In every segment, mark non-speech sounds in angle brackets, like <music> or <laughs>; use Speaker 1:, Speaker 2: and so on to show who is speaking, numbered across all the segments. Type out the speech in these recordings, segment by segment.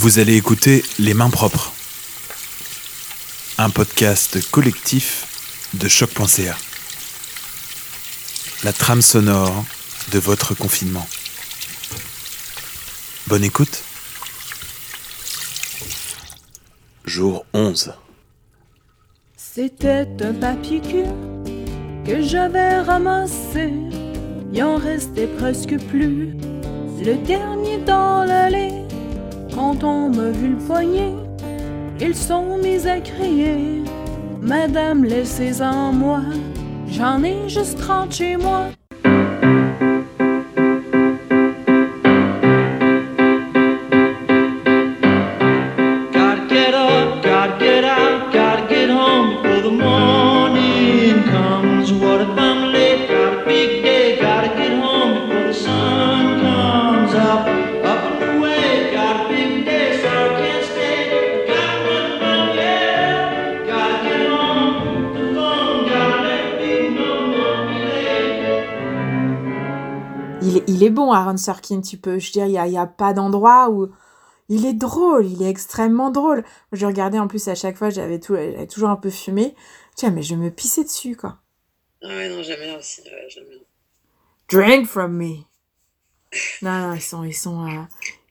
Speaker 1: Vous allez écouter Les Mains Propres, un podcast collectif de choc.ca. La trame sonore de votre confinement. Bonne écoute. Jour 11.
Speaker 2: C'était un papier cul que j'avais ramassé. Il en restait presque plus. Le dernier dans l'allée. Quand on m'a vu le poignet, ils sont mis à crier. Madame, laissez-en moi. J'en ai juste 30 chez moi.
Speaker 3: Il est, il est bon, Aaron Sorkin, tu peux. Je veux dire, il n'y a, y a pas d'endroit où. Il est drôle, il est extrêmement drôle. Je regardais en plus à chaque fois, j'avais tout, toujours un peu fumé. Tiens, mais je me pissais dessus, quoi.
Speaker 4: Ah ouais, non, j'aime bien aussi. Ouais, j'aime bien.
Speaker 3: Drink from me. Non, non, ils sont, ils sont, euh,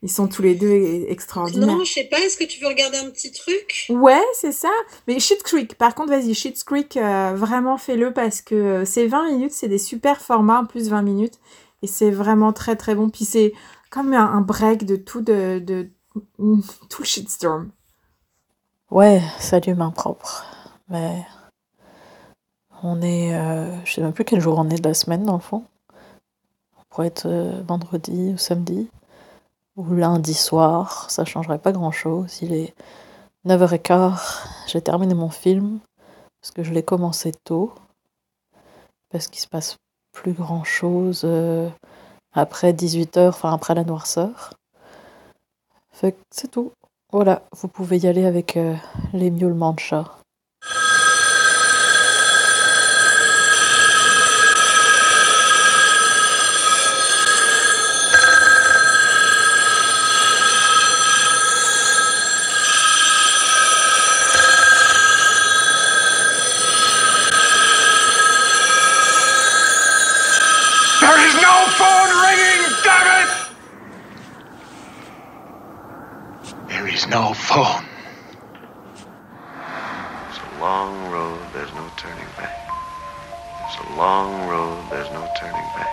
Speaker 3: ils sont tous les deux extraordinaires.
Speaker 4: Non, je sais pas, est-ce que tu veux regarder un petit truc?
Speaker 3: Ouais, c'est ça. Mais Shit Creek, par contre, vas-y, Shit Creek, euh, vraiment fais-le parce que euh, c'est 20 minutes, c'est des super formats, en plus 20 minutes. Et c'est vraiment très très bon. Puis c'est comme un, break de tout, de, de, <laughs> tout shitstorm.
Speaker 5: Ouais, salut main propre. Mais on est, euh, je sais même plus quel jour on est de la semaine dans le fond. On pourrait être euh, vendredi ou samedi ou lundi soir, ça changerait pas grand chose. Il est 9h15, j'ai terminé mon film parce que je l'ai commencé tôt parce qu'il se passe plus grand chose après 18h, enfin après la noirceur. Fait c'est tout. Voilà, vous pouvez y aller avec euh, les miaulements de.
Speaker 6: No phone.
Speaker 7: It's a long road, there's no turning back. It's a long road, there's no turning back.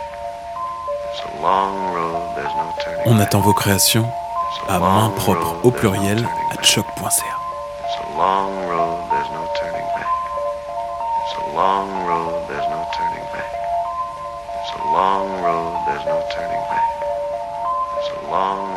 Speaker 7: It's a long road, there's no turning
Speaker 1: On
Speaker 7: back.
Speaker 1: attend vos créations
Speaker 7: It's a
Speaker 1: à
Speaker 7: long
Speaker 1: main propre
Speaker 7: road,
Speaker 1: au
Speaker 7: there's no
Speaker 1: pluriel
Speaker 7: turning
Speaker 1: à
Speaker 7: back.
Speaker 1: choc.ca.
Speaker 7: It's a long road, there's no turning back. It's a long road, there's no turning back. It's a long road, there's no turning back. It's a long